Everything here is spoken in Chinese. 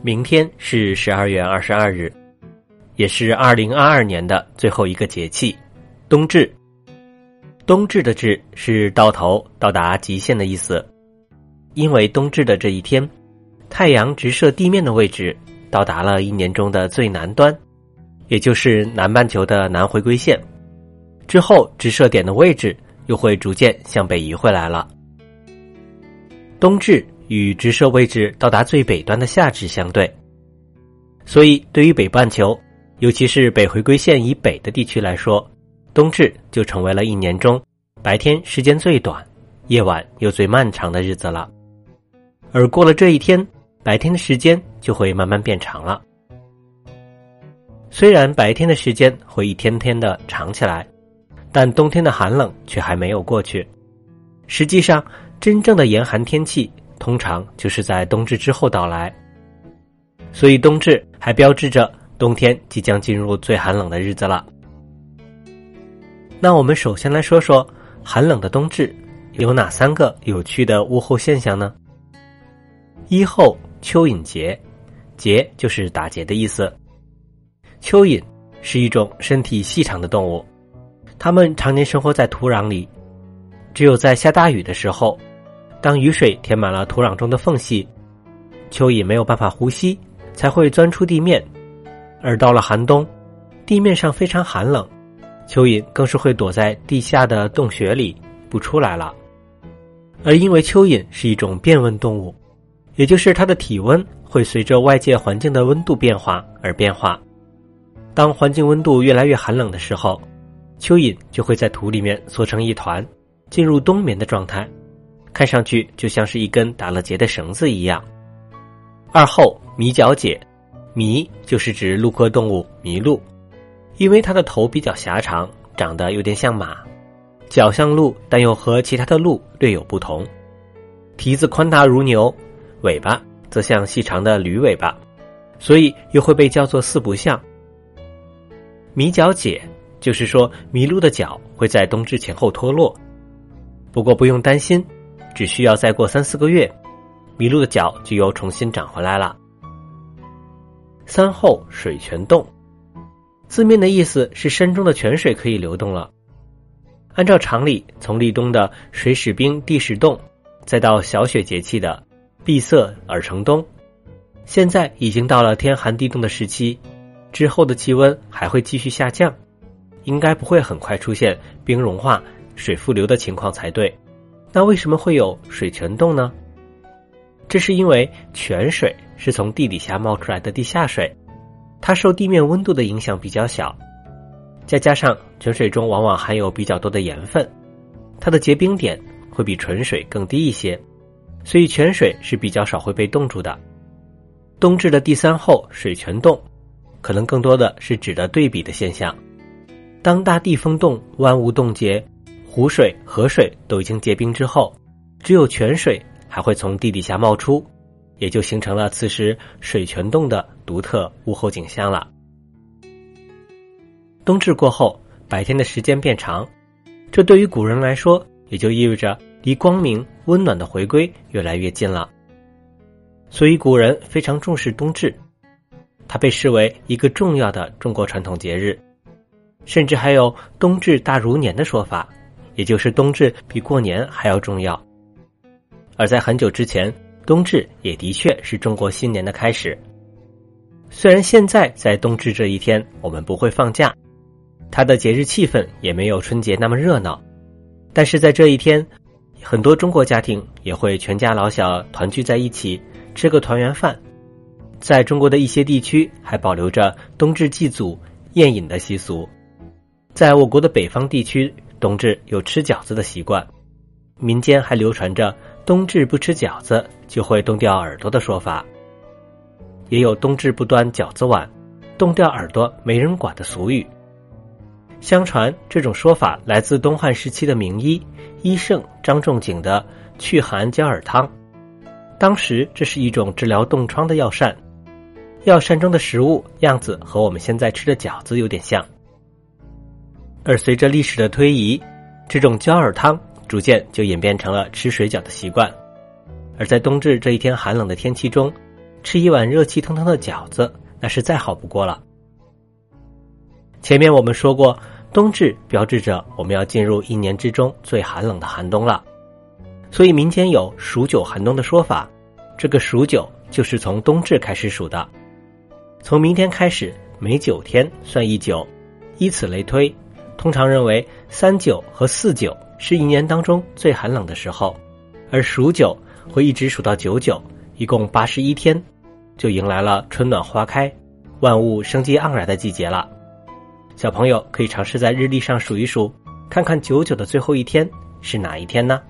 明天是十二月二十二日，也是二零二二年的最后一个节气——冬至。冬至的“至”是到头、到达极限的意思。因为冬至的这一天，太阳直射地面的位置到达了一年中的最南端，也就是南半球的南回归线。之后，直射点的位置又会逐渐向北移回来了。冬至。与直射位置到达最北端的夏至相对，所以对于北半球，尤其是北回归线以北的地区来说，冬至就成为了一年中白天时间最短、夜晚又最漫长的日子了。而过了这一天，白天的时间就会慢慢变长了。虽然白天的时间会一天天的长起来，但冬天的寒冷却还没有过去。实际上，真正的严寒天气。通常就是在冬至之后到来，所以冬至还标志着冬天即将进入最寒冷的日子了。那我们首先来说说寒冷的冬至有哪三个有趣的物候现象呢？一后蚯蚓结，结就是打结的意思。蚯蚓是一种身体细长的动物，它们常年生活在土壤里，只有在下大雨的时候。当雨水填满了土壤中的缝隙，蚯蚓没有办法呼吸，才会钻出地面。而到了寒冬，地面上非常寒冷，蚯蚓更是会躲在地下的洞穴里不出来了。而因为蚯蚓是一种变温动物，也就是它的体温会随着外界环境的温度变化而变化。当环境温度越来越寒冷的时候，蚯蚓就会在土里面缩成一团，进入冬眠的状态。看上去就像是一根打了结的绳子一样。二后迷角解，迷就是指鹿科动物麋鹿，因为它的头比较狭长，长得有点像马，脚像鹿，但又和其他的鹿略有不同。蹄子宽大如牛，尾巴则像细长的驴尾巴，所以又会被叫做四不像。迷角解就是说麋鹿的脚会在冬至前后脱落，不过不用担心。只需要再过三四个月，麋鹿的脚就又重新长回来了。三后水泉动，字面的意思是山中的泉水可以流动了。按照常理，从立冬的水始冰，地始冻，再到小雪节气的闭塞而成冬，现在已经到了天寒地冻的时期，之后的气温还会继续下降，应该不会很快出现冰融化、水复流的情况才对。那为什么会有水泉洞呢？这是因为泉水是从地底下冒出来的地下水，它受地面温度的影响比较小，再加上泉水中往往含有比较多的盐分，它的结冰点会比纯水更低一些，所以泉水是比较少会被冻住的。冬至的第三后水泉冻，可能更多的是指的对比的现象，当大地封冻，万物冻结。湖水、河水都已经结冰之后，只有泉水还会从地底下冒出，也就形成了此时水泉洞的独特物候景象了。冬至过后，白天的时间变长，这对于古人来说，也就意味着离光明、温暖的回归越来越近了。所以，古人非常重视冬至，它被视为一个重要的中国传统节日，甚至还有“冬至大如年”的说法。也就是冬至比过年还要重要，而在很久之前，冬至也的确是中国新年的开始。虽然现在在冬至这一天我们不会放假，它的节日气氛也没有春节那么热闹，但是在这一天，很多中国家庭也会全家老小团聚在一起吃个团圆饭。在中国的一些地区还保留着冬至祭祖宴饮的习俗，在我国的北方地区。冬至有吃饺子的习惯，民间还流传着“冬至不吃饺子就会冻掉耳朵”的说法，也有“冬至不端饺子碗，冻掉耳朵没人管”的俗语。相传这种说法来自东汉时期的名医医圣张仲景的祛寒焦耳汤，当时这是一种治疗冻疮的药膳，药膳中的食物样子和我们现在吃的饺子有点像。而随着历史的推移，这种焦耳汤逐渐就演变成了吃水饺的习惯。而在冬至这一天寒冷的天气中，吃一碗热气腾腾的饺子，那是再好不过了。前面我们说过，冬至标志着我们要进入一年之中最寒冷的寒冬了，所以民间有数九寒冬的说法。这个数九就是从冬至开始数的，从明天开始每九天算一九，以此类推。通常认为三九和四九是一年当中最寒冷的时候，而数九会一直数到九九，一共八十一天，就迎来了春暖花开、万物生机盎然的季节了。小朋友可以尝试在日历上数一数，看看九九的最后一天是哪一天呢？